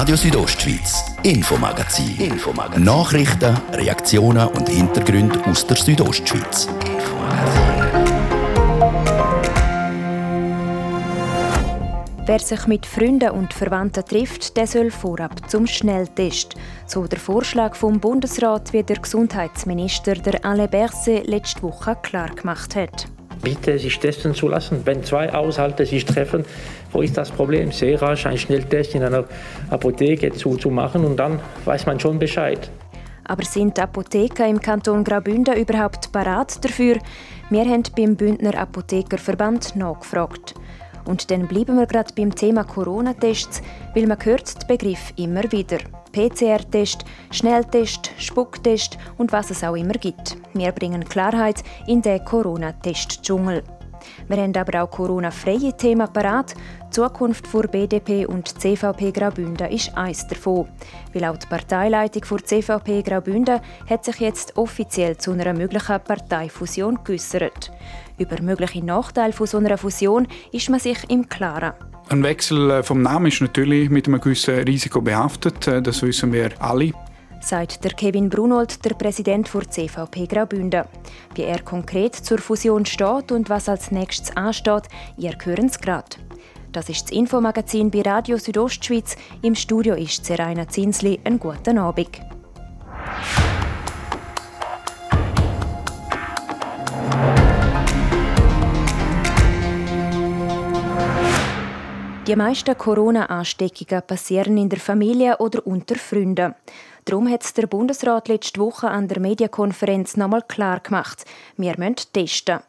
Radio Südostschweiz, Infomagazin. Infomagazin. Nachrichten, Reaktionen und Hintergründe aus der Südostschweiz. Wer sich mit Freunden und Verwandten trifft, der soll vorab zum Schnelltest. So der Vorschlag vom Bundesrat, wie der Gesundheitsminister der Alain Berset letzte Woche klar gemacht hat. Bitte sich testen zu lassen. Wenn zwei Haushalte sich treffen, wo ist das Problem? Sehr rasch einen Schnelltest in einer Apotheke zu, zu machen und dann weiß man schon Bescheid. Aber sind Apotheker im Kanton Graubünden überhaupt parat dafür? Wir haben beim Bündner Apothekerverband nachgefragt. Und dann bleiben wir gerade beim Thema Corona-Tests, weil man hört den Begriff immer wieder. PCR-Test, Schnelltest, Spucktest und was es auch immer gibt. Wir bringen Klarheit in den Corona-Test-Dschungel. Wir haben aber auch Corona-freie Themen parat. Die Zukunft für BDP und CVP Graubünden ist eins davon. Weil auch die Parteileitung für CVP Graubünden hat sich jetzt offiziell zu einer möglichen Parteifusion geäußert. Über mögliche Nachteile von so einer Fusion ist man sich im Klaren. Ein Wechsel äh, vom Namen ist natürlich mit einem gewissen Risiko behaftet. Äh, das wissen wir alle sagt der Kevin Brunold, der Präsident der CVP Graubünden. Wie er konkret zur Fusion steht und was als nächstes ansteht, ihr hören es gerade. Das ist das Infomagazin bei Radio Südostschweiz. Im Studio ist Seraina Zinsli. Einen guten Abend. Die meisten Corona-Ansteckungen passieren in der Familie oder unter Freunden. Darum hat der Bundesrat letzte Woche an der Medienkonferenz nochmal klar gemacht, wir müssen testen.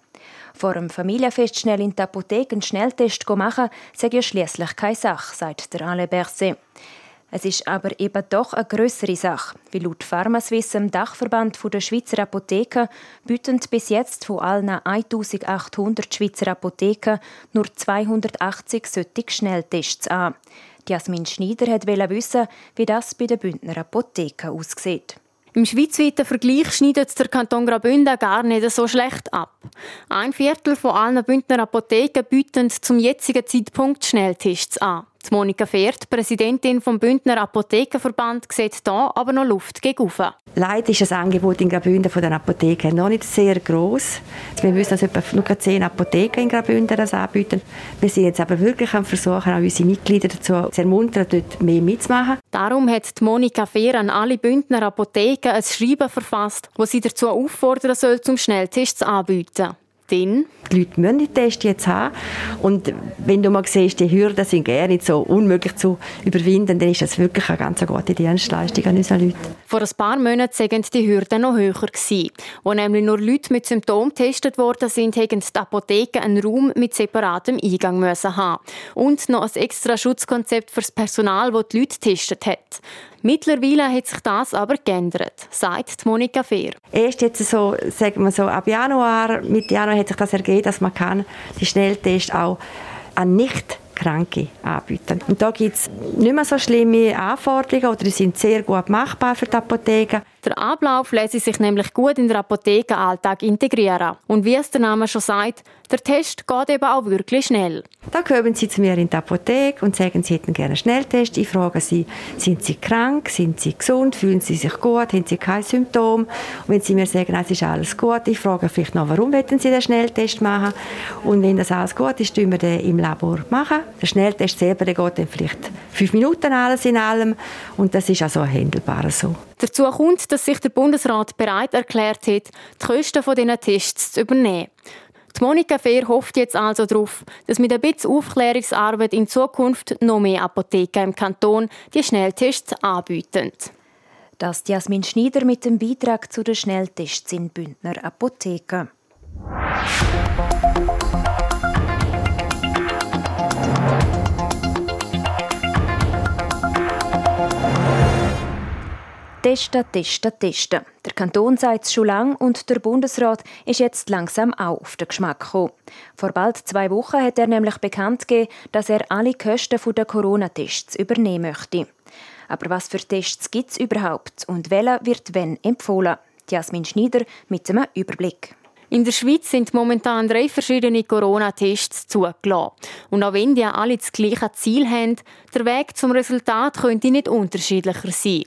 Vor dem Familienfest schnell in die Apotheke einen Schnelltest machen, sei ja schliesslich keine Sache, sagt der Alain Berset. Es ist aber eben doch eine größere Sache, weil laut Pharmaswiss, dem Dachverband der Schweizer Apotheken, bieten bis jetzt von allen 1800 Schweizer Apotheken nur 280 solche Schnelltests an. Jasmin Schneider wollte wissen, wie das bei den Bündner Apotheken aussieht. Im schweizweiten Vergleich schneidet der Kanton Graubünden gar nicht so schlecht ab. Ein Viertel von allen Bündner Apotheken bieten zum jetzigen Zeitpunkt Schnelltests an. Die Monika Fehrt, Präsidentin vom Bündner Apothekenverband, sieht hier aber noch Luft gegen Leider ist das Angebot in Graubünden von den Apotheken noch nicht sehr groß. Wir wissen, dass etwa nur zehn Apotheken in Graubünden das anbieten. Wir sind jetzt aber wirklich am Versuchen, auch unsere Mitglieder dazu zu ermuntern, dort mehr mitzumachen. Darum hat die Monika Fehr an alle Bündner Apotheken ein Schreiben verfasst, wo sie dazu auffordern soll, zum Schnelltest anbieten. Denn? Die Leute müssen die Tests jetzt haben. Und wenn du mal siehst, die Hürden sind gerne nicht so unmöglich zu überwinden, dann ist das wirklich eine ganz gute Dienstleistung an unseren Leuten. Vor ein paar Monaten waren die Hürden noch höher. Gewesen. Wo nämlich nur Leute mit Symptomen getestet worden sind, mussten die Apotheken einen Raum mit separatem Eingang müssen haben. Und noch ein extra Schutzkonzept für das Personal, das die Leute getestet hat. Mittlerweile hat sich das aber geändert, sagt Monika Fehr. Erst jetzt so, sagen wir so, ab Januar, Mitte Januar hat sich das ergeben, dass man kann die Schnelltest auch an nicht Kranke anbieten. Und da gibt es nicht mehr so schlimme Anforderungen oder die sind sehr gut machbar für die Apotheken. Der Ablauf lässt sich nämlich gut in den Apothekenalltag integrieren. Und wie es der Name schon sagt, der Test geht eben auch wirklich schnell. Da kommen Sie zu mir in die Apotheke und sagen, Sie hätten gerne einen Schnelltest. Ich frage Sie, sind Sie krank, sind Sie gesund, fühlen Sie sich gut, haben Sie keine Symptome? Und wenn Sie mir sagen, es ist alles gut, ich frage vielleicht noch, warum wollen Sie den Schnelltest machen? Und wenn das alles gut ist, tun wir den im Labor machen. Der Schnelltest selber der geht dann vielleicht fünf Minuten alles in allem und das ist also handelbar so. Dazu kommt, dass sich der Bundesrat bereit erklärt hat, die Kosten dieser Tests zu übernehmen. Die Monika Fehr hofft jetzt also darauf, dass mit ein bisschen Aufklärungsarbeit in Zukunft noch mehr Apotheken im Kanton die Schnelltests anbieten. Das Jasmin Schneider mit dem Beitrag zu den Schnelltests in Bündner Apotheken. Testen, testen, testen. Der Kanton sagt es schon lange und der Bundesrat ist jetzt langsam auch auf den Geschmack gekommen. Vor bald zwei Wochen hat er nämlich bekannt gegeben, dass er alle Kosten der Corona-Tests übernehmen möchte. Aber was für Tests gibt es überhaupt und welcher wird wenn empfohlen? Jasmin Schneider mit einem Überblick. In der Schweiz sind momentan drei verschiedene Corona-Tests zugelassen. Und auch wenn die alle das gleiche Ziel haben, der Weg zum Resultat könnte nicht unterschiedlicher sein.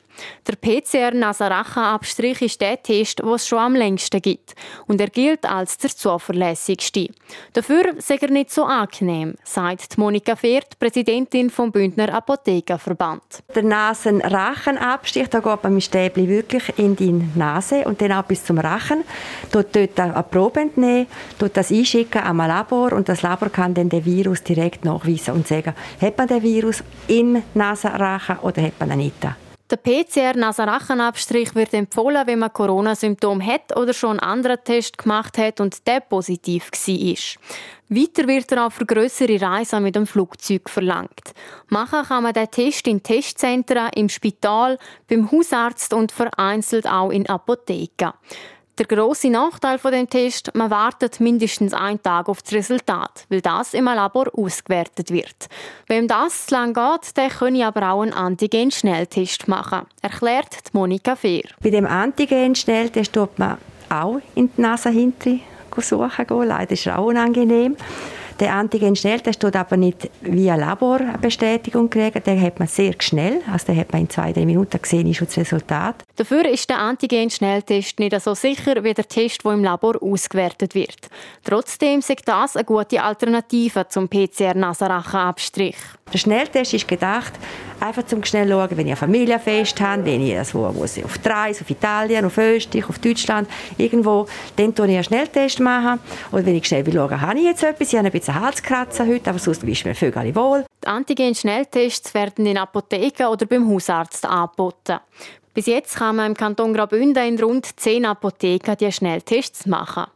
Der PCR-Nasarachen-Abstrich ist der Test, den es schon am längsten gibt. Und er gilt als der zuverlässigste. Dafür sei er nicht so angenehm, sagt Monika Fehrt, Präsidentin vom Bündner Apothekerverband. Der Nasenrachenabstich, da geht man mit Stäbli wirklich in die Nase und dann auch bis zum Rachen. Dort, dort eine Probe entnehmen, dort das einschicken ein Labor und das Labor kann dann den Virus direkt nachweisen und sagen, hat man den Virus im Nasenrachen oder hat man ihn nicht. Der PCR-Nasenrachenabstrich wird empfohlen, wenn man Corona-Symptome hat oder schon einen anderen Test gemacht hat und der positiv war. Weiter wird er auch für grössere Reisen mit dem Flugzeug verlangt. Machen kann man den Test in Testzentren, im Spital, beim Hausarzt und vereinzelt auch in Apotheken. Der grosse Nachteil von dem Test, man wartet mindestens einen Tag auf das Resultat, weil das im Labor ausgewertet wird. Wem das zu lang geht, der könne aber auch einen Antigen-Schnelltest machen, erklärt Monika Fehr. Bei dem Antigen-Schnelltest tut man auch in die Nase hinten suchen. Leider ist es auch unangenehm. Der Antigen-Schnelltest tut aber nicht via Laborbestätigung kriegen. Den hat man sehr schnell. Also den hat man in zwei, drei Minuten gesehen, ist das Resultat. Dafür ist der Antigen-Schnelltest nicht so sicher wie der Test, der im Labor ausgewertet wird. Trotzdem ist das eine gute Alternative zum PCR-Nasenrachenabstrich. Der Schnelltest ist gedacht, einfach zum schnell schauen, wenn ich ein Familienfest habe, wenn ich also, muss auf die Reise, auf Italien, auf Österreich, auf Deutschland, irgendwo, dann tue ich einen Schnelltest machen. Und wenn ich schnell will schauen, habe ich jetzt etwas, ich habe ein bisschen Halskratzen heute, aber sonst ist mir völlig wohl. Die Antigen-Schnelltests werden in Apotheken oder beim Hausarzt angeboten. Bis jetzt kann man im Kanton Graubünden in rund zehn Apotheken die Schnelltests machen.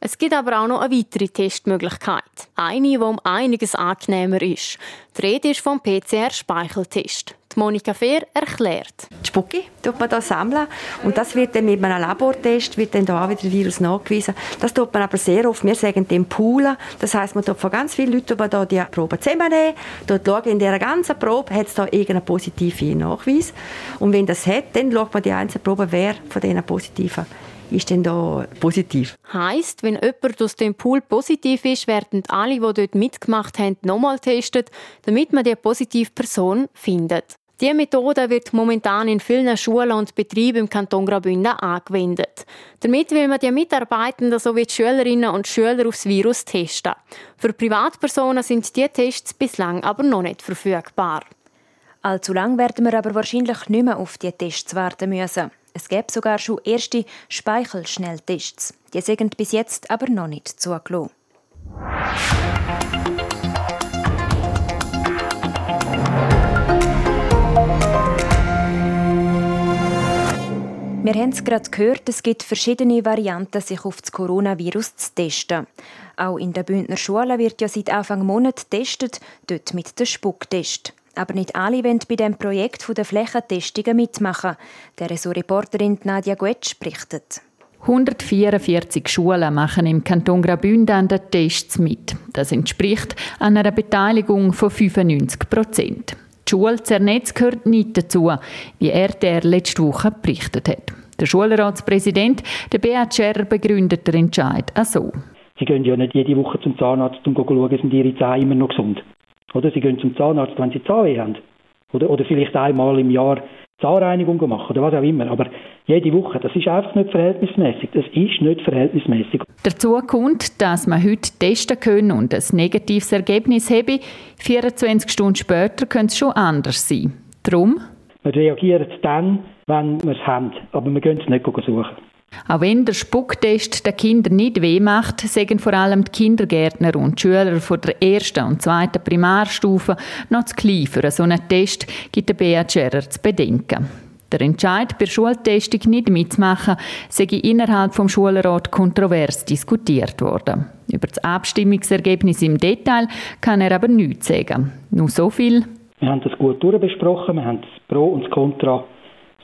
Es gibt aber auch noch eine weitere Testmöglichkeit. Eine, die um einiges angenehmer ist. Die Rede ist vom PCR-Speicheltest. Monika Fehr erklärt. Spucke tut man da sammeln und das wird dann mit einem Labortest wird dann da auch wieder der Virus nachgewiesen. Das tut man aber sehr oft, wir sagen dem Poolen. Das heißt, man tut von ganz vielen Leuten die da die Probe zusammennehmen, dort schauen, in dieser ganzen Probe hat es da irgendeinen positiven Nachweis und wenn das hat, dann schaut man die einzelne Probe, wer von diesen positiven ist denn da positiv. Heißt, wenn jemand aus dem Pool positiv ist, werden alle, die dort mitgemacht haben, nochmal getestet, damit man die positive Person findet. Diese Methode wird momentan in vielen Schulen und Betrieben im Kanton Graubünden angewendet. Damit will man die Mitarbeitenden sowie die Schülerinnen und Schüler aufs Virus testen. Für Privatpersonen sind diese Tests bislang aber noch nicht verfügbar. Allzu lang werden wir aber wahrscheinlich nicht mehr auf diese Tests warten müssen. Es gäbe sogar schon erste Speichelschnelltests. Die sind bis jetzt aber noch nicht zugelassen. Wir haben es gerade gehört, es gibt verschiedene Varianten, sich auf das Coronavirus zu testen. Auch in der Bündner Schule wird ja seit Anfang Monat getestet, dort mit dem Spucktest. Aber nicht alle wollen bei dem Projekt der Flächentestungen mitmachen. Der Reporterin Nadia Guetsch berichtet. 144 Schulen machen im Kanton Graubünden an den Tests mit. Das entspricht einer Beteiligung von 95 Prozent. Die Schule Zernetz gehört nicht dazu, wie RTR letzte Woche berichtet hat. Der Schulratspräsident, der Beat Scherrer, begründet den Entscheid auch so. Sie gehen ja nicht jede Woche zum Zahnarzt, um zu schauen, sind ihre Zähne immer noch gesund. Oder sie gehen zum Zahnarzt, wenn sie Zahnweh haben. Oder, oder vielleicht einmal im Jahr Zahnreinigung machen oder was auch immer. Aber jede Woche, das ist einfach nicht verhältnismäßig. Das ist nicht verhältnismäßig. Dazu kommt, dass man heute testen können und ein negatives Ergebnis habe. 24 Stunden später könnte es schon anders sein. Darum? Wir reagieren dann, wenn wir es haben, aber wir gehen es nicht suchen. Auch wenn der Spucktest den Kindern nicht weh macht, sagen vor allem die Kindergärtner und Schüler von der ersten und zweiten Primarstufe noch zu klein für so einen Test, gibt der Beat zu bedenken. Der Entscheid, bei der Schultestung nicht mitzumachen, sei innerhalb vom Schulrat kontrovers diskutiert worden. Über das Abstimmungsergebnis im Detail kann er aber nichts sagen. Nur so viel. Wir haben das gut durchbesprochen, wir haben das Pro und das Contra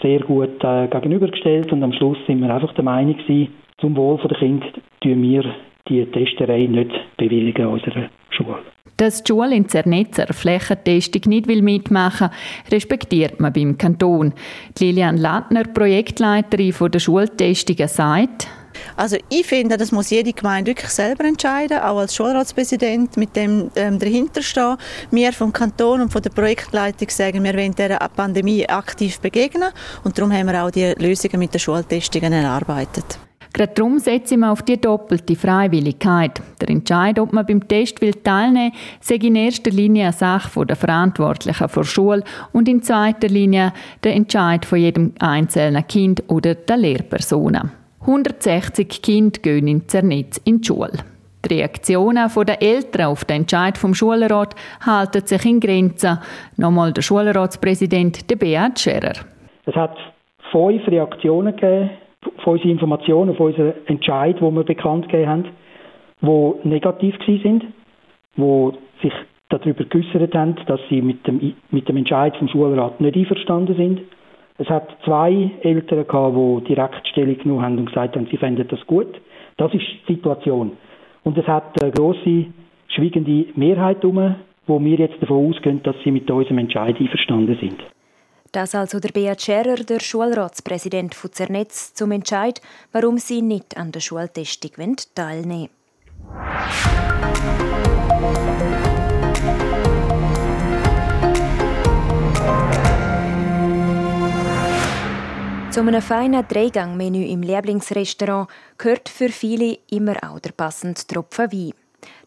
sehr gut äh, gegenübergestellt und am Schluss sind wir einfach der Meinung gewesen, zum Wohl der Kinder tun wir die Testerei nicht bewilligen an unserer Schule. Dass die Schule in Zernetzer Flächentestung nicht mitmachen will, respektiert man beim Kanton. Lilian Lattner, Projektleiterin der Schultestungen, sagt, Also ich finde, das muss jede Gemeinde wirklich selber entscheiden, auch als Schulratspräsident mit dem ähm, dahinter stehen. Wir vom Kanton und von der Projektleitung sagen, wir wollen dieser Pandemie aktiv begegnen und darum haben wir auch die Lösungen mit den Schultestungen erarbeitet. Gerade darum setze ich auf die doppelte Freiwilligkeit. Der Entscheid, ob man beim Test teilnehmen will, sei in erster Linie eine Sache der Verantwortlichen der Schule und in zweiter Linie der Entscheid von jedem einzelnen Kind oder der Lehrpersonen. 160 Kinder gehen in Zernitz in die Schule. Die Reaktionen der Eltern auf den Entscheid vom Schulrat halten sich in Grenzen. Nochmal der Schulratspräsident, der Beat Scherer. Es hat fünf Reaktionen gegeben von unseren Informationen, von unserem Entscheid, wo wir bekannt gegeben haben, die negativ sind, die sich darüber geäußert haben, dass sie mit dem, mit dem Entscheid vom Schulrat nicht einverstanden sind. Es hat zwei Eltern gehabt, die direkt Stellung genommen haben und gesagt haben, sie fänden das gut. Das ist die Situation. Und es hat eine grosse, schwiegende Mehrheit herum, wo wir jetzt davon ausgehen, dass sie mit unserem Entscheid einverstanden sind. Das also der Beat Scherer, der Schulratspräsident von Zernetz, zum Entscheid, warum sie nicht an der Schultestung teilnehmen Zu einem feinen Dreigangmenü im Lieblingsrestaurant gehört für viele immer auch der passende Tropfen Wein.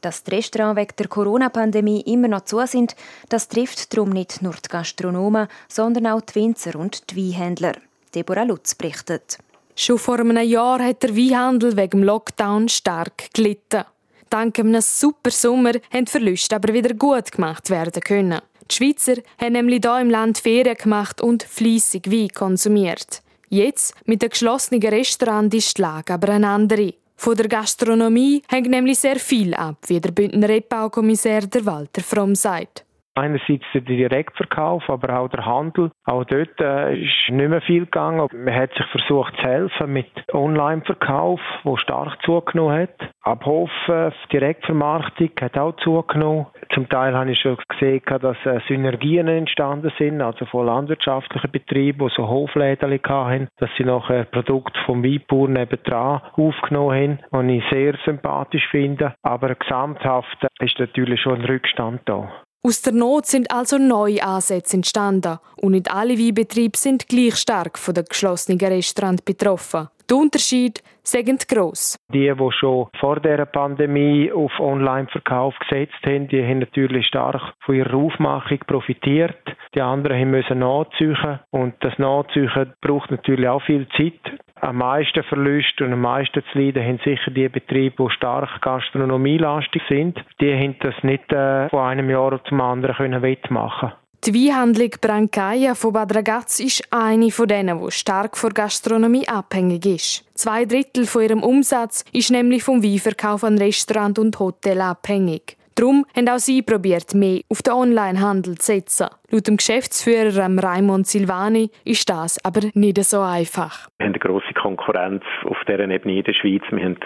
Dass die Restaurants wegen der Corona-Pandemie immer noch zu sind, das trifft darum nicht nur die Gastronomen, sondern auch die Winzer und die Weinhändler. Deborah Lutz berichtet. Schon vor einem Jahr hat der Weinhandel wegen dem Lockdown stark gelitten. Dank einem super Sommer haben die Verluste aber wieder gut gemacht werden können. Die Schweizer haben nämlich hier im Land Ferien gemacht und fließig Wein konsumiert. Jetzt, mit den geschlossenen Restaurants, ist die Lage aber eine andere. Von der Gastronomie hängt nämlich sehr viel ab, wie der Bündner Rebbaukommissär Walter Fromm sagt. Einerseits der Direktverkauf, aber auch der Handel. Auch dort äh, ist nicht mehr viel gegangen. Man hat sich versucht zu helfen mit Online-Verkauf, wo stark zugenommen hat. Abhof, äh, Direktvermarktung hat auch zugenommen. Zum Teil habe ich schon gesehen, dass äh, Synergien entstanden sind, also von landwirtschaftlichen Betrieben, die so Hofläden hatten, dass sie nachher Produkte vom Weinbauer nebendran aufgenommen haben, was ich sehr sympathisch finde. Aber gesamthaft ist natürlich schon ein Rückstand da. Aus der Not sind also neue Ansätze entstanden und nicht alle Weinbetriebe sind gleich stark von der geschlossenen Restaurant betroffen. Die Unterschiede sind gross. Die, die schon vor der Pandemie auf Online-Verkauf gesetzt haben, die haben natürlich stark von ihrer Aufmachung profitiert. Die anderen müssen nachziehen und das Nachziehen braucht natürlich auch viel Zeit am meisten Verluste und am meisten zu leiden haben sicher die Betriebe, die stark gastronomielastig sind. Die haben das nicht äh, von einem Jahr zum anderen können wettmachen die Weinhandlung Brancaia von Bad Ragaz ist eine von denen, die stark von Gastronomie abhängig ist. Zwei Drittel von ihrem Umsatz ist nämlich vom Weinverkauf an Restaurant und Hotel abhängig. Darum haben auch sie probiert, mehr auf den Onlinehandel zu setzen. Laut dem Geschäftsführer Raimond Silvani ist das aber nicht so einfach. Wir haben eine grosse Konkurrenz auf dieser Ebene in der Schweiz. Wir haben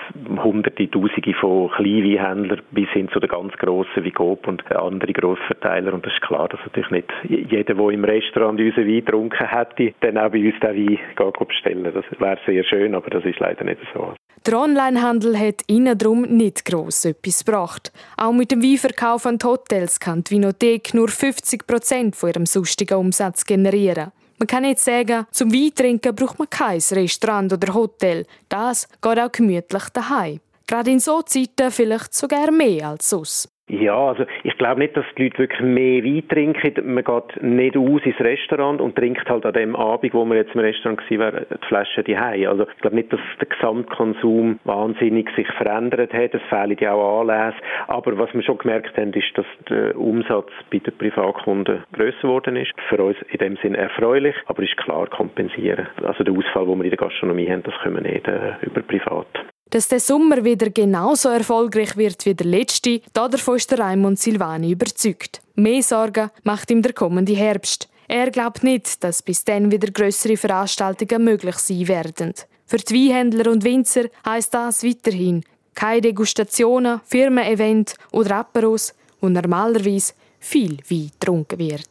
hunderte, tausende von Kleinweinhändlern bis hin zu den ganz grossen wie Coop und andere Grossverteiler. Und es ist klar, dass natürlich nicht jeder, der im Restaurant unseren Wein getrunken hätte, dann auch bei uns den Wein bestellen Das wäre sehr schön, aber das ist leider nicht so. Der Onlinehandel hat ihnen darum nicht gross etwas gebracht. Auch mit dem Weinverkauf an die Hotels kann die Vinothek nur 50 Prozent von ihrem sonstigen Umsatz generieren. Man kann nicht sagen, zum Weintrinken braucht man kein Restaurant oder Hotel. Das geht auch gemütlich daheim. Gerade in so Zeiten vielleicht sogar mehr als sonst. Ja, also ich glaube nicht, dass die Leute wirklich mehr Wein trinken. Man geht nicht aus ins Restaurant und trinkt halt an dem Abend, wo man jetzt im Restaurant war, die Flasche die Also ich glaube nicht, dass der Gesamtkonsum wahnsinnig sich verändert hat. Es fehlen ja auch Anlässe. Aber was wir schon gemerkt haben, ist, dass der Umsatz bei den Privatkunden grösser geworden ist. Für uns in dem Sinn erfreulich, aber ist klar kompensieren. Also der Ausfall, den wir in der Gastronomie haben, das können wir nicht äh, über Privat. Dass der Sommer wieder genauso erfolgreich wird wie der letzte, davon ist der Raimund Silvani überzeugt. Mehr Sorgen macht ihm der kommende Herbst. Er glaubt nicht, dass bis dann wieder größere Veranstaltungen möglich sein werden. Für die Weinhändler und Winzer heisst das weiterhin keine Degustationen, Firmen-Event oder Aperos, wo normalerweise viel Wein getrunken wird.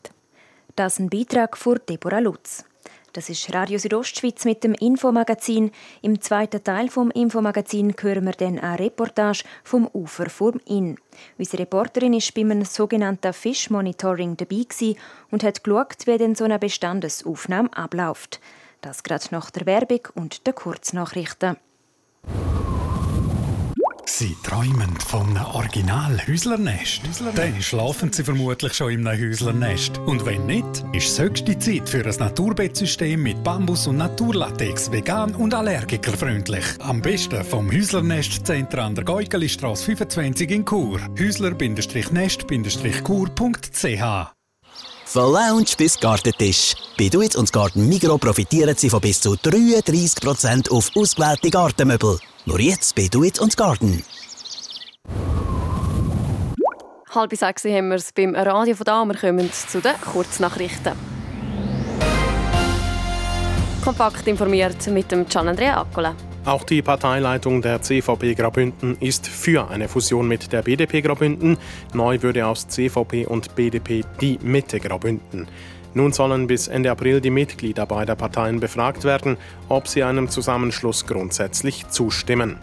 Das ist ein Beitrag von Deborah Lutz. Das ist Radio Südostschweiz mit dem Infomagazin. Im zweiten Teil vom Infomagazin hören wir dann eine Reportage vom Ufer vom Inn. Unsere Reporterin war bei einem sogenannten Fish Monitoring dabei und hat geschaut, wie denn so eine Bestandesaufnahme abläuft. Das gerade nach der Werbung und der Kurznachrichten. Sie träumen von einem Original-Häuslernest? Dann schlafen Sie vermutlich schon einem Häuslernest. Und wenn nicht, ist es höchste Zeit für ein Naturbettsystem mit Bambus und Naturlatex, vegan und allergikerfreundlich. Am besten vom Häuslernest-Zentrum an der Geugelistrasse 25 in Chur. häusler-nest-chur.ch von Lounge bis Gartentisch. Bei Duitz und Garten Migro profitieren Sie von bis zu 33% auf ausgewählte Gartenmöbel. Nur jetzt bei Duitz und Garten. Halb sechs haben wir es beim Radio von da. Wir kommen zu den Kurznachrichten. Kompakt informiert mit dem Gian Andrea Accola. Auch die Parteileitung der CVP Graubünden ist für eine Fusion mit der BDP Graubünden. Neu würde aus CVP und BDP die Mitte Graubünden. Nun sollen bis Ende April die Mitglieder beider Parteien befragt werden, ob sie einem Zusammenschluss grundsätzlich zustimmen.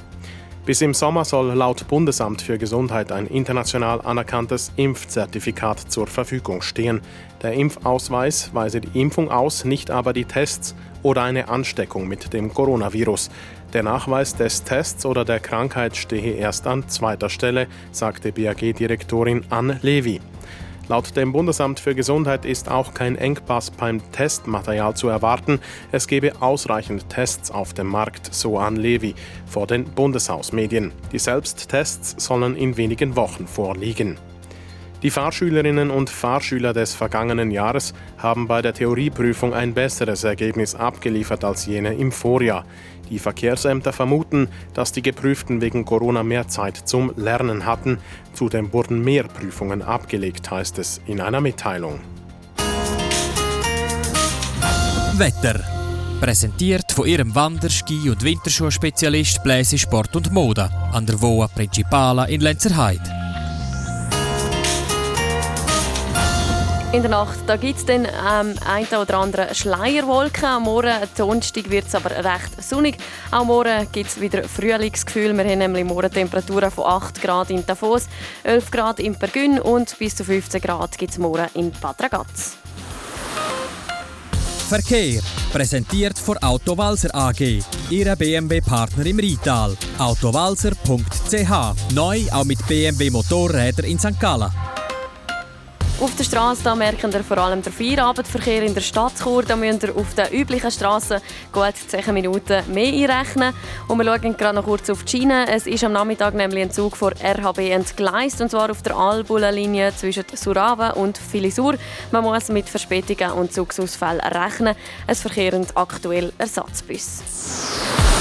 Bis im Sommer soll laut Bundesamt für Gesundheit ein international anerkanntes Impfzertifikat zur Verfügung stehen. Der Impfausweis weise die Impfung aus, nicht aber die Tests oder eine Ansteckung mit dem Coronavirus. Der Nachweis des Tests oder der Krankheit stehe erst an zweiter Stelle, sagte BAG-Direktorin Ann Levy. Laut dem Bundesamt für Gesundheit ist auch kein Engpass beim Testmaterial zu erwarten. Es gebe ausreichend Tests auf dem Markt, so an Levi vor den Bundeshausmedien. Die Selbsttests sollen in wenigen Wochen vorliegen. Die Fahrschülerinnen und Fahrschüler des vergangenen Jahres haben bei der Theorieprüfung ein besseres Ergebnis abgeliefert als jene im Vorjahr. Die Verkehrsämter vermuten, dass die Geprüften wegen Corona mehr Zeit zum Lernen hatten. Zudem wurden mehr Prüfungen abgelegt, heißt es in einer Mitteilung. Wetter. Präsentiert von ihrem Wander-, Ski- und Winterschuhspezialist Bläse Sport und Mode an der Voa Principala in Lenzerheide. In der Nacht da gibt es dann ähm, ein oder andere Schleierwolken. Am Morgen, Donnerstag, wird es aber recht sonnig. Auch morgen gibt es wieder Frühlingsgefühl. Wir haben nämlich morgen Temperaturen von 8 Grad in Davos, 11 Grad in Pergün und bis zu 15 Grad gibt es morgen in Bad. Verkehr präsentiert von Autowalzer AG, Ihre BMW-Partner im Rital. Autowalzer.ch neu auch mit BMW Motorräder in St. Gallen. Auf der Straße merken wir vor allem den Feierabendverkehr in der Stadt Chur. Da müssen wir auf den üblichen Straßen gut 10 Minuten mehr einrechnen. Und wir schauen gerade noch kurz auf die Schiene. Es ist am Nachmittag nämlich ein Zug von RHB entgleist, und zwar auf der Albula-Linie zwischen Surave und Filisur. Man muss mit Verspätungen und Zugsausfällen rechnen. Es verkehren aktuell Ersatzbus.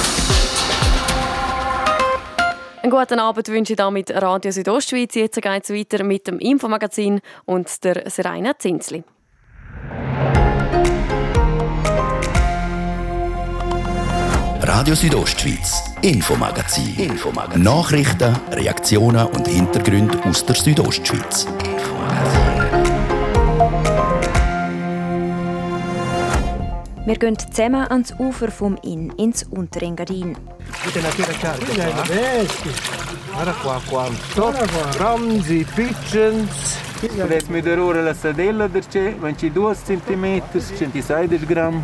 Einen guten Abend wünsche ich damit Radio Südostschweiz. Jetzt geht es weiter mit dem Infomagazin und der Serena Zinsli. Radio Südostschweiz, Infomagazin. Infomagazin. Nachrichten, Reaktionen und Hintergründe aus der Südostschweiz. Wir gehen zusammen ans Ufer vom Inn, ins Unterengadin. Guarda qua quanto bronzi, piccens. Adesso mi darò la sadella perché 22 cm, 160 Gramm.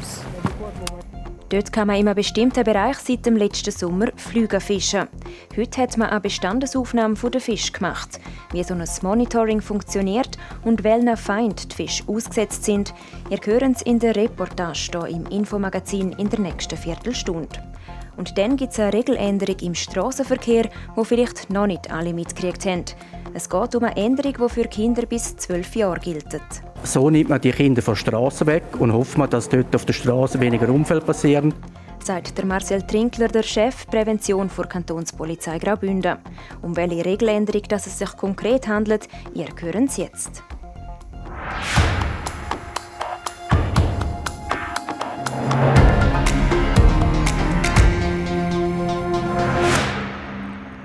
Dort kann man in einem bestimmten Bereich seit dem letzten Sommer Flüge fischen. Heute hat man eine Bestandesaufnahme der Fisch gemacht. Wie so ein Monitoring funktioniert und welchen Feind die Fische ausgesetzt sind, ihr hören es in der Reportage hier im Infomagazin in der nächsten Viertelstunde. Und dann gibt es eine Regeländerung im Straßenverkehr, die vielleicht noch nicht alle mitgekriegt haben. Es geht um eine Änderung, die für Kinder bis 12 Jahre gilt. So nimmt man die Kinder von der Straße weg und hofft man, dass dort auf der Straße weniger Unfälle passieren. Sagt der Marcel Trinkler, der Chef Prävention vor Kantonspolizei Graubünden. Um welche Regeländerung dass es sich konkret handelt, ihr hören es jetzt.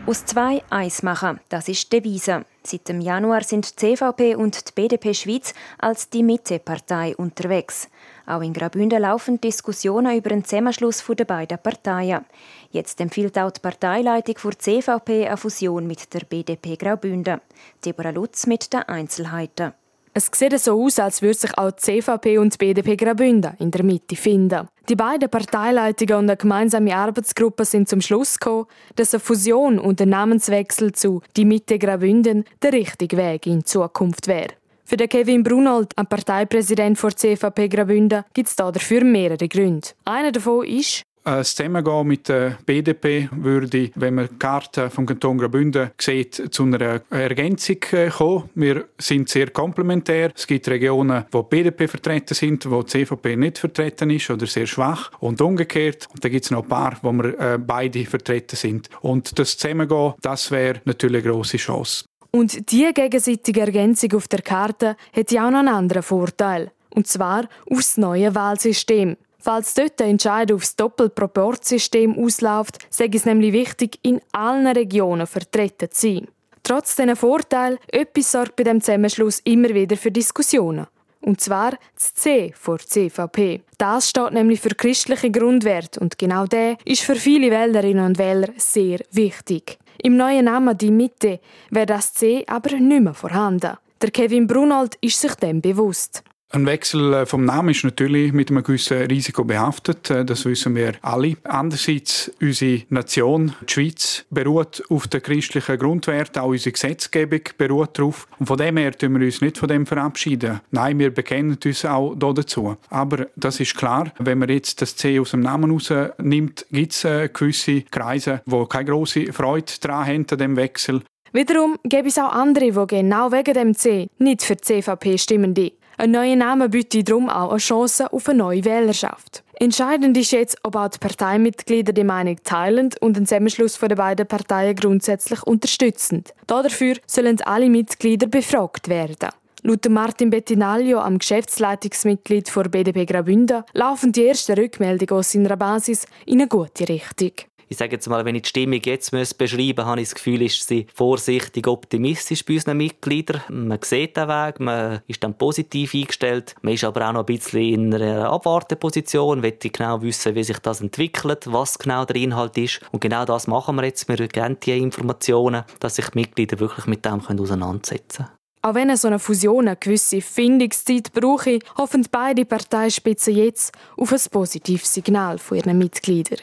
Aus zwei eins machen, das ist die Devise. Seit dem Januar sind die CVP und die BDP Schweiz als die Mitte-Partei unterwegs. Auch in Graubünden laufen Diskussionen über den Zusammenschluss der beiden Parteien. Jetzt empfiehlt auch die Parteileitung für die CVP eine Fusion mit der BDP Graubünden. Deborah Lutz mit den Einzelheiten. Es sieht so aus, als würde sich auch die CVP und die BDP Graubünden in der Mitte finden. Die beiden Parteileitungen und eine gemeinsame Arbeitsgruppe sind zum Schluss gekommen, dass eine Fusion und ein Namenswechsel zu Die Mitte Graubünden der richtige Weg in Zukunft wäre. Für den Kevin Brunold, ein Parteipräsident der CVP Graubünden, gibt es dafür mehrere Gründe. Einer davon ist, das Zusammengehen mit der BDP würde, wenn man die Karte vom Kanton Graubünden sieht, zu einer Ergänzung äh, kommen. Wir sind sehr komplementär. Es gibt Regionen, wo die BDP vertreten sind, wo die CVP nicht vertreten ist oder sehr schwach und umgekehrt. Und dann gibt es noch ein paar, wo wir äh, beide vertreten sind. Und das Zusammengehen, das wäre natürlich eine grosse Chance. Und diese gegenseitige Ergänzung auf der Karte hat auch noch einen anderen Vorteil. Und zwar aus neue Wahlsystem. Falls dort der Entscheid aufs Doppelproportsystem ausläuft, sei es nämlich wichtig, in allen Regionen vertreten zu sein. Trotz diesen Vorteil, etwas sorgt bei dem Zusammenschluss immer wieder für Diskussionen. Und zwar das C vor CVP. Das steht nämlich für christliche Grundwerte und genau der ist für viele Wählerinnen und Wähler sehr wichtig. Im neuen Namen Die Mitte wäre das C aber nicht mehr vorhanden. Der Kevin Brunold ist sich dem bewusst. Ein Wechsel äh, vom Namen ist natürlich mit einem gewissen Risiko behaftet. Äh, das wissen wir alle. Andererseits, unsere Nation, die Schweiz, beruht auf den christlichen Grundwerten. Auch unsere Gesetzgebung beruht darauf. Und von dem her tun wir uns nicht von dem verabschieden. Nein, wir bekennen uns auch dazu. Aber das ist klar, wenn man jetzt das C aus dem Namen rausnimmt, gibt es äh, gewisse Kreise, die keine große Freude daran haben, an dem Wechsel. Wiederum gibt es auch andere, die genau wegen dem C nicht für die CVP stimmen. Ein neuer Name bietet darum auch eine Chance auf eine neue Wählerschaft. Entscheidend ist jetzt, ob auch die Parteimitglieder die Meinung teilen und den Zusammenschluss der beiden Parteien grundsätzlich unterstützen. Dafür sollen alle Mitglieder befragt werden. Laut Martin Bettinaglio, am Geschäftsleitungsmitglied der BDP Graubünden, laufen die ersten Rückmeldungen aus seiner Basis in eine gute Richtung ich sage jetzt mal, wenn ich die Stimmung jetzt beschreiben müsste, habe ich das Gefühl, ist sie vorsichtig optimistisch bei unseren Mitgliedern. Man sieht den Weg, man ist dann positiv eingestellt. Man ist aber auch noch ein bisschen in einer Abwarteposition, will genau wissen, wie sich das entwickelt, was genau der Inhalt ist. Und genau das machen wir jetzt. Wir geben die Informationen, dass sich die Mitglieder wirklich mit dem auseinandersetzen können. Auch wenn so eine Fusion eine gewisse Findungszeit brauche, hoffen beide Parteispitzen jetzt auf ein positives Signal von ihren Mitgliedern.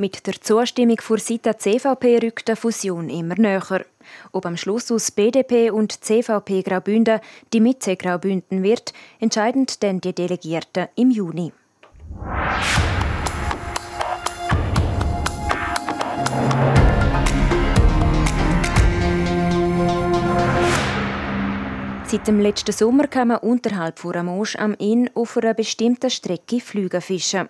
Mit der Zustimmung vor Seite CVP rückt die Fusion immer näher. Ob am Schluss aus BDP und CVP Graubünden die Mitte Graubünden wird, entscheiden dann die Delegierten im Juni. Seit dem letzten Sommer kann man unterhalb von Ramosch am Inn auf einer bestimmten Strecke Flüge fischen.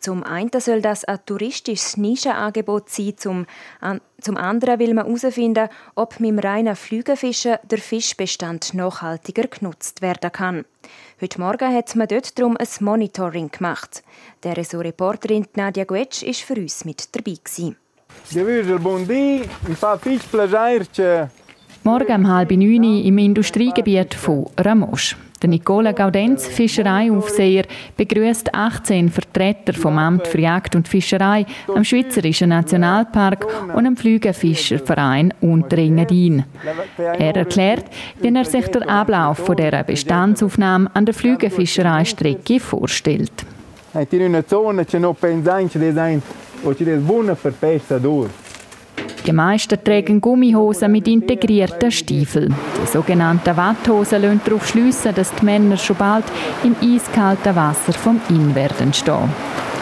Zum einen soll das ein touristisches Nischenangebot sein, zum, an, zum anderen will man herausfinden, ob mit dem reinen Flügelfischen der Fischbestand nachhaltiger genutzt werden kann. Heute Morgen hat man dort darum ein Monitoring gemacht. Der Ressortreporterin Nadia Guetsch war für uns mit dabei. Gewesen. Morgen um halb neun im Industriegebiet von Ramosch. Der Nicola Gaudenz, Fischereiaufseher, begrüßt 18 Vertreter vom Amt für Jagd und Fischerei am Schweizerischen Nationalpark und am Flügelfischerverein Unterengadin. Er erklärt, wie er sich den Ablauf von dieser Bestandsaufnahme an der Flügelfischereistrecke vorstellt. In einer Zone c'è noch pensanti, che è buona per pescatore. Die meisten tragen Gummihosen mit integrierten Stiefeln. Die sogenannten Watthosen lassen darauf schliessen, dass die Männer schon bald im eiskalten Wasser vom Inn werden stehen.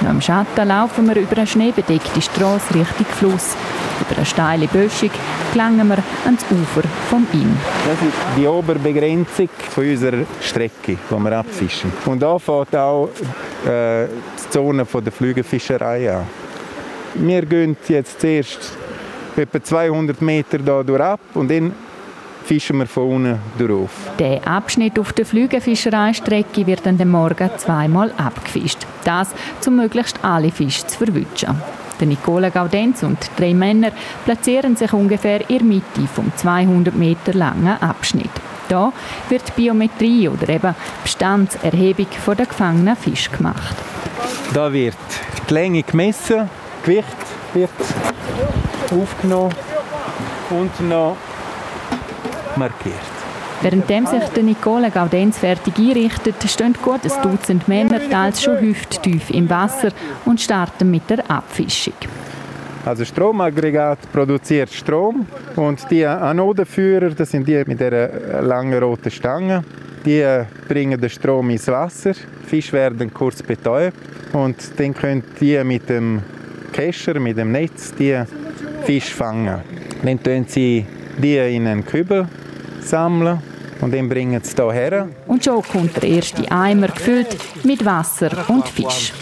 Noch im Schatten laufen wir über eine schneebedeckte Straße Richtung Fluss. Über eine steile Böschung gelangen wir ans Ufer vom Inn. Das ist die Oberbegrenzung unserer Strecke, die wir abfischen. Und da fängt auch äh, die Zone der Flügelfischerei an. Wir gehen jetzt zuerst etwa 200 Meter da durch ab und dann fischen wir von unten drauf. Der Abschnitt auf der Flügelfischereistrecke wird an dem Morgen zweimal abgefischt. Das, um möglichst alle Fische zu verwischen. Der Nicola Gaudenz und drei Männer platzieren sich ungefähr in der Mitte vom 200 Meter langen Abschnitt. Da wird Biometrie oder eben Bestandserhebung von der gefangenen Fisch gemacht. Da wird die Länge gemessen, Gewicht wird aufgenommen und noch markiert. Währenddem sich der Nicola Gaudenz fertig einrichtet, stehen gut ein Dutzend Männer teils schon hüfttief im Wasser und starten mit der Abfischung. Also Stromaggregat produziert Strom und die Anodenführer, das sind die mit der langen roten Stange, die bringen den Strom ins Wasser. Die Fische werden kurz betäubt und dann können die mit dem Kescher, mit dem Netz, die Fisch fangen. Dann tun sie die in einen Kübel sammeln und dann bringen sie hier her. Und schon kommt der erste Eimer gefüllt mit Wasser und Fisch.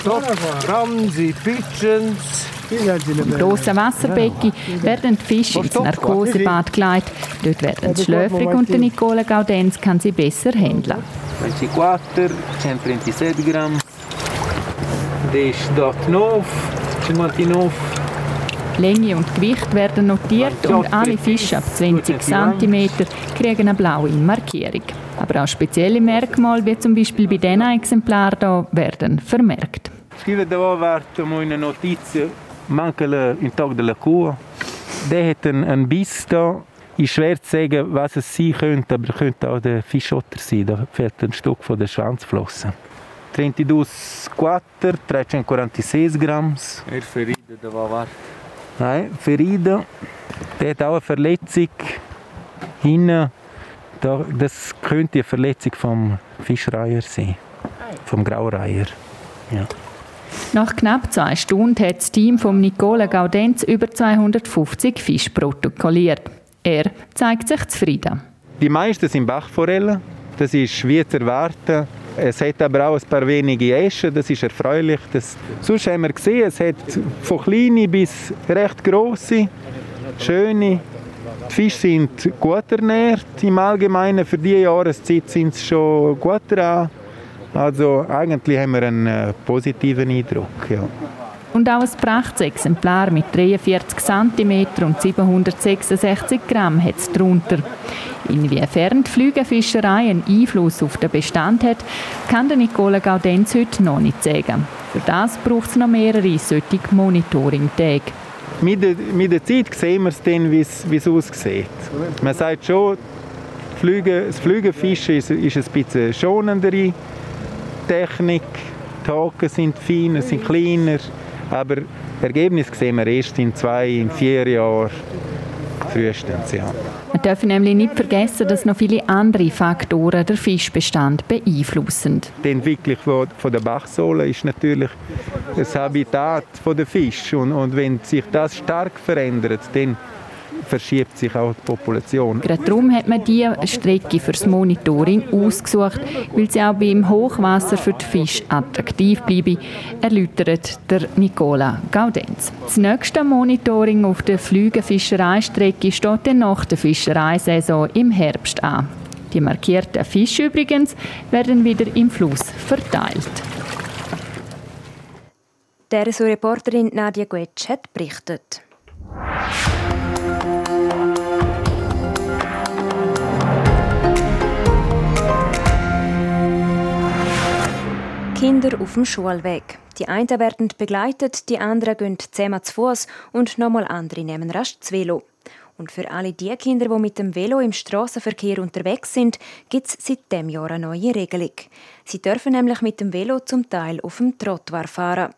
Im grossen Wasserbecken werden die Fische ins Narkosebad geleitet. Dort werden sie schläfrig und der Nicola Gaudenz kann sie besser handeln. 24, 137 Gramm. Das ist dort 9, 59. Länge und Gewicht werden notiert und alle Fische ab 20 cm kriegen eine blaue Markierung. Aber auch spezielle Merkmale, wie zum Beispiel bei diesen Exemplaren hier, werden vermerkt. Scrive davanti eine Notiz, manca un tocco della Kuh. Der hat einen, Biss da. Ist schwer zu sagen, was es sein könnte, aber es könnte auch der Fischotter sein. Da fehlt ein Stück von der Schwanzflosse. 32 Quater, 346 Gramm. Er ferida da war Nein, Ferida, der hat auch eine Verletzung hinten. Das könnte eine Verletzung vom Fischreiher sein, vom Graureiher. Ja. Nach knapp zwei Stunden hat das Team von Nicola Gaudenz über 250 Fische protokolliert. Er zeigt sich zufrieden. Die meisten sind Bachforellen. Das ist wie zu erwarten. Es hat aber auch ein paar wenige Eschen, das ist erfreulich. Das, sonst haben wir gesehen, es hat von kleinen bis recht grosse, schöne. Die Fische sind gut ernährt im Allgemeinen. Für diese Jahreszeit sind sie schon gut dran. Also eigentlich haben wir einen äh, positiven Eindruck. Ja. Und auch ein Prachtexemplar mit 43 cm und 766 Gramm hat es darunter. Inwiefern die Flügelfischerei einen Einfluss auf den Bestand hat, kann der Nicola Gaudenz heute noch nicht sagen. Für das braucht es noch mehrere solche Monitoring-Tage. Mit der, mit der Zeit sehen wir es dann, wie es aussieht. Man sagt schon, Flüge, das Flügelfischen ist, ist ein bisschen schonendere Technik. Die Haken sind feiner, sind kleiner. Aber Ergebnis sehen wir erst in zwei, in vier Jahren frühestens. Ja. Man darf nämlich nicht vergessen, dass noch viele andere Faktoren den Fischbestand beeinflussen. Die Entwicklung von der Bachsohle ist natürlich das Habitat der Fische. Und, und wenn sich das stark verändert, dann verschiebt sich auch die Population. Gerade darum hat man diese Strecke für das Monitoring ausgesucht, weil sie auch beim Hochwasser für die Fische attraktiv bleibe, erläutert der Nicola Gaudenz. Das nächste Monitoring auf der Flügenfischereistrecke steht dann nach der Fischereisaison im Herbst an. Die markierten Fische übrigens werden wieder im Fluss verteilt. Der Reporterin Nadia Guetsch hat berichtet. Kinder auf dem Schulweg. Die einen werden begleitet, die anderen gehen zusammen zu Fuß und nochmal andere nehmen rasch das Velo. Und für alle die Kinder, die mit dem Velo im Straßenverkehr unterwegs sind, gibt es seit dem Jahr eine neue Regelung. Sie dürfen nämlich mit dem Velo zum Teil auf dem Trottoir fahren.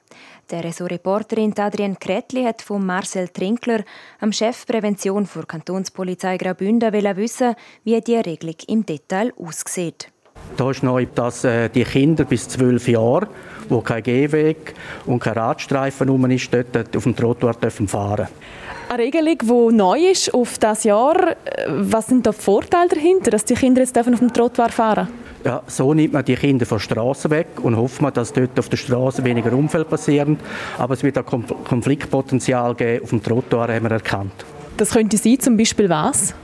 Der Ressortreporterin Adrienne Kretli hat von Marcel Trinkler, am Chef Prävention der Kantonspolizei Graubünden, wissen, wie die Regelung im Detail aussieht. Da ist neu, dass äh, die Kinder bis zwölf Jahre, wo kein Gehweg und kein Radstreifen rum ist, dort auf dem Trottoir dürfen fahren. Eine Regelung, die neu ist auf das Jahr. Was sind da die Vorteile dahinter, dass die Kinder jetzt auf dem Trottoir fahren dürfen? Ja, so nimmt man die Kinder von der Straße weg und hofft man, dass dort auf der Straße weniger Unfälle passieren. Aber es wird auch Konfliktpotenzial geben auf dem Trottoir, haben wir erkannt. Das könnte sein, zum Beispiel was?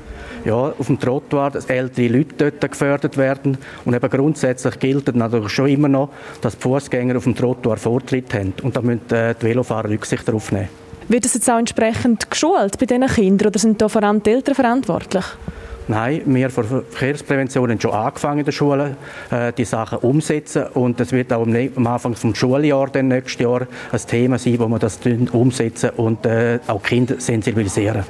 Ja, auf dem Trottoir, dass ältere Leute dort gefördert werden. Und eben grundsätzlich gilt natürlich schon immer noch, dass die Fußgänger auf dem Trottoir Vortritt haben. Und da müssen äh, die Velofahrer Rücksicht darauf nehmen. Wird das jetzt auch entsprechend geschult bei diesen Kindern oder sind da vor allem die Eltern verantwortlich? Nein, wir von Verkehrsprävention haben schon angefangen in der Schule, äh, die Sachen umsetzen und das wird auch am Anfang des Schuljahres dann nächstes Jahr ein Thema sein, wo wir das umsetzen und äh, auch Kinder sensibilisieren.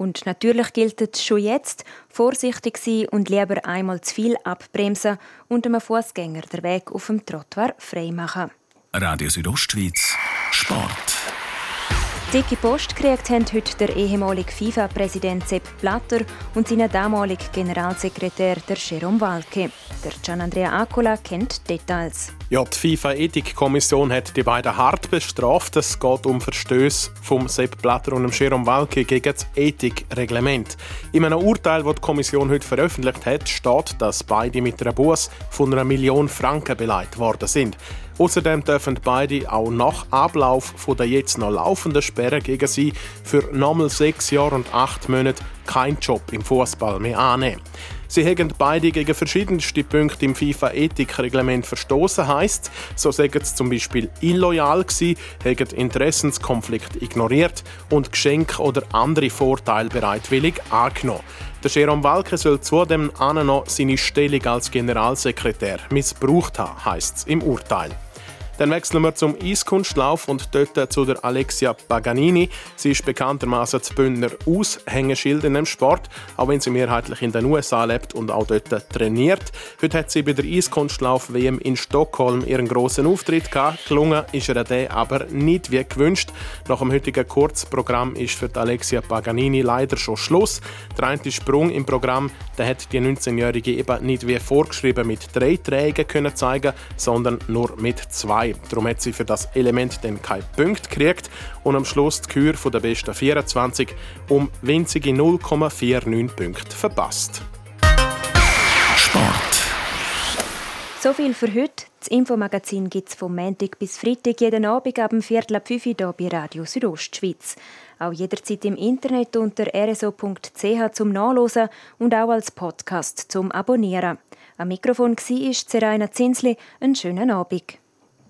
Und natürlich gilt es schon jetzt, vorsichtig sein und lieber einmal zu viel abbremsen und einem Fußgänger den Weg auf dem Trottoir freimachen. Radio Südostschweiz Sport. Dicke Post gekriegt haben heute der ehemalige FIFA-Präsident Sepp Blatter und sein damaliger Generalsekretär der Jerome Walke. Der Gianandrea Acola kennt Details. Ja, die FIFA-Ethikkommission hat die beiden hart bestraft. Es geht um Verstöße vom Sepp Blatter und dem Jerome Walke gegen das Ethikreglement. In einem Urteil, das die Kommission heute veröffentlicht hat, steht, dass beide mit einer Buß von einer Million Franken beleidigt worden sind. Außerdem dürfen beide auch nach Ablauf der jetzt noch laufenden Sperre gegen sie für nochmal sechs Jahre und acht Monate keinen Job im Fußball mehr annehmen. Sie haben beide gegen verschiedenste Punkte im FIFA-Ethikreglement verstoßen, heisst, so sagen sie zum Beispiel illoyal gewesen, haben Interessenskonflikt ignoriert und Geschenke oder andere Vorteile bereitwillig angenommen. Der Jerome Walke soll zudem noch seine Stellung als Generalsekretär missbraucht haben, heisst es im Urteil. Dann wechseln wir zum Eiskunstlauf und dort zu der Alexia Paganini. Sie ist bekanntermaßen das Bündner Aushängeschild in dem Sport, auch wenn sie mehrheitlich in den USA lebt und auch dort trainiert. Heute hat sie bei der Eiskunstlauf-WM in Stockholm ihren grossen Auftritt gehabt. Gelungen ist ihr der aber nicht wie gewünscht. Nach dem heutigen Kurzprogramm ist für die Alexia Paganini leider schon Schluss. Der eine Sprung im Programm, der hat die 19-Jährige eben nicht wie vorgeschrieben mit drei Trägen können zeigen, sondern nur mit zwei. Darum hat sie für das Element dann keinen Punkt gekriegt und am Schluss die Kür der besten 24 um winzige 0,49 Punkte verpasst. Sport. So viel für heute. Das Infomagazin gibt es vom Montag bis Freitag jeden Abend ab dem Viertel ab 5 Uhr bei Radio Südostschweiz. Auch jederzeit im Internet unter rso.ch zum Nachlesen und auch als Podcast zum Abonnieren. Am Mikrofon war Seraina Zinsli. Einen schönen Abend.